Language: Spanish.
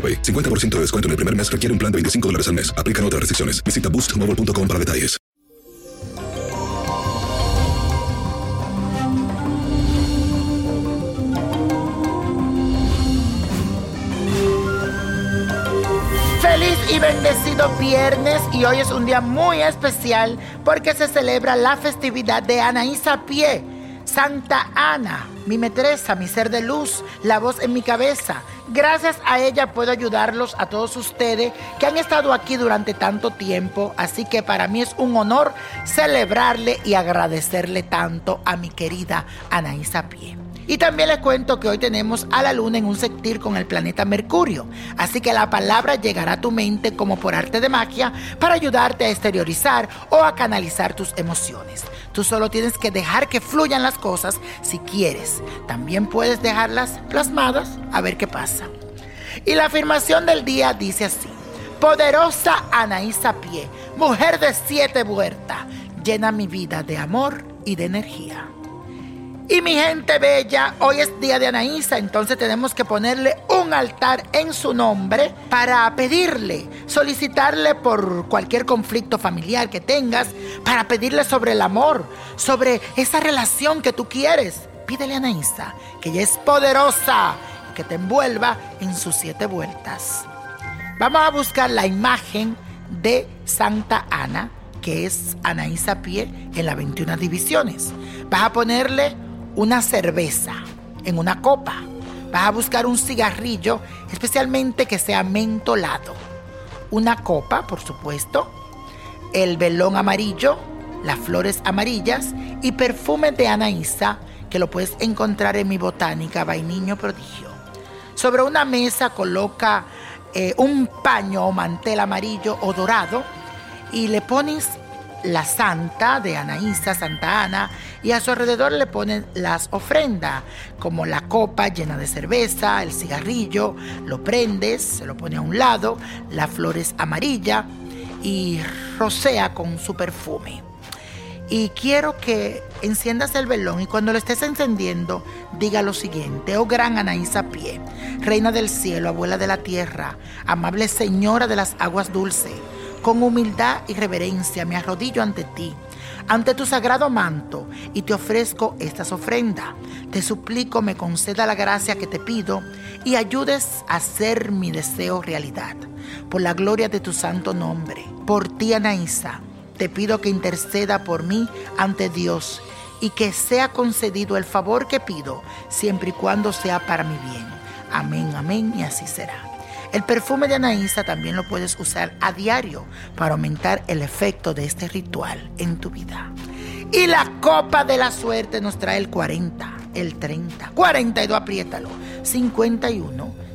AroPay. 50% de descuento en el primer mes requiere un plan de 25 dólares al mes. Aplican otras restricciones. Visita boostmobile.com para detalles. Feliz y bendecido viernes y hoy es un día muy especial porque se celebra la festividad de Anaísa Pie, Santa Ana, mi metresa, mi ser de luz, la voz en mi cabeza. Gracias a ella puedo ayudarlos a todos ustedes que han estado aquí durante tanto tiempo, así que para mí es un honor celebrarle y agradecerle tanto a mi querida Anaísa Pie. Y también les cuento que hoy tenemos a la luna en un sectil con el planeta Mercurio. Así que la palabra llegará a tu mente como por arte de magia para ayudarte a exteriorizar o a canalizar tus emociones. Tú solo tienes que dejar que fluyan las cosas si quieres. También puedes dejarlas plasmadas a ver qué pasa. Y la afirmación del día dice así. Poderosa Anaísa Pie, mujer de siete vueltas, llena mi vida de amor y de energía. Y mi gente bella, hoy es día de Anaísa, entonces tenemos que ponerle un altar en su nombre para pedirle, solicitarle por cualquier conflicto familiar que tengas, para pedirle sobre el amor, sobre esa relación que tú quieres. Pídele a Anaísa, que ella es poderosa y que te envuelva en sus siete vueltas. Vamos a buscar la imagen de Santa Ana, que es Anaísa Pie en las 21 divisiones. Vas a ponerle una cerveza en una copa. Vas a buscar un cigarrillo, especialmente que sea mentolado. Una copa, por supuesto. El velón amarillo, las flores amarillas y perfume de Anaísa, que lo puedes encontrar en mi botánica Vainiño Prodigio. Sobre una mesa coloca eh, un paño o mantel amarillo o dorado y le pones la santa de Anaísa, Santa Ana, y a su alrededor le ponen las ofrendas, como la copa llena de cerveza, el cigarrillo, lo prendes, se lo pone a un lado, las flores amarilla y rocea con su perfume. Y quiero que enciendas el velón y cuando lo estés encendiendo, diga lo siguiente, oh gran Anaísa Pie, reina del cielo, abuela de la tierra, amable señora de las aguas dulces, con humildad y reverencia me arrodillo ante ti, ante tu sagrado manto, y te ofrezco estas ofrendas. Te suplico me conceda la gracia que te pido y ayudes a hacer mi deseo realidad. Por la gloria de tu santo nombre, por ti, Anaísa, te pido que interceda por mí ante Dios y que sea concedido el favor que pido, siempre y cuando sea para mi bien. Amén, amén, y así será. El perfume de Anaísa también lo puedes usar a diario para aumentar el efecto de este ritual en tu vida. Y la copa de la suerte nos trae el 40, el 30, 42, apriétalo, 51,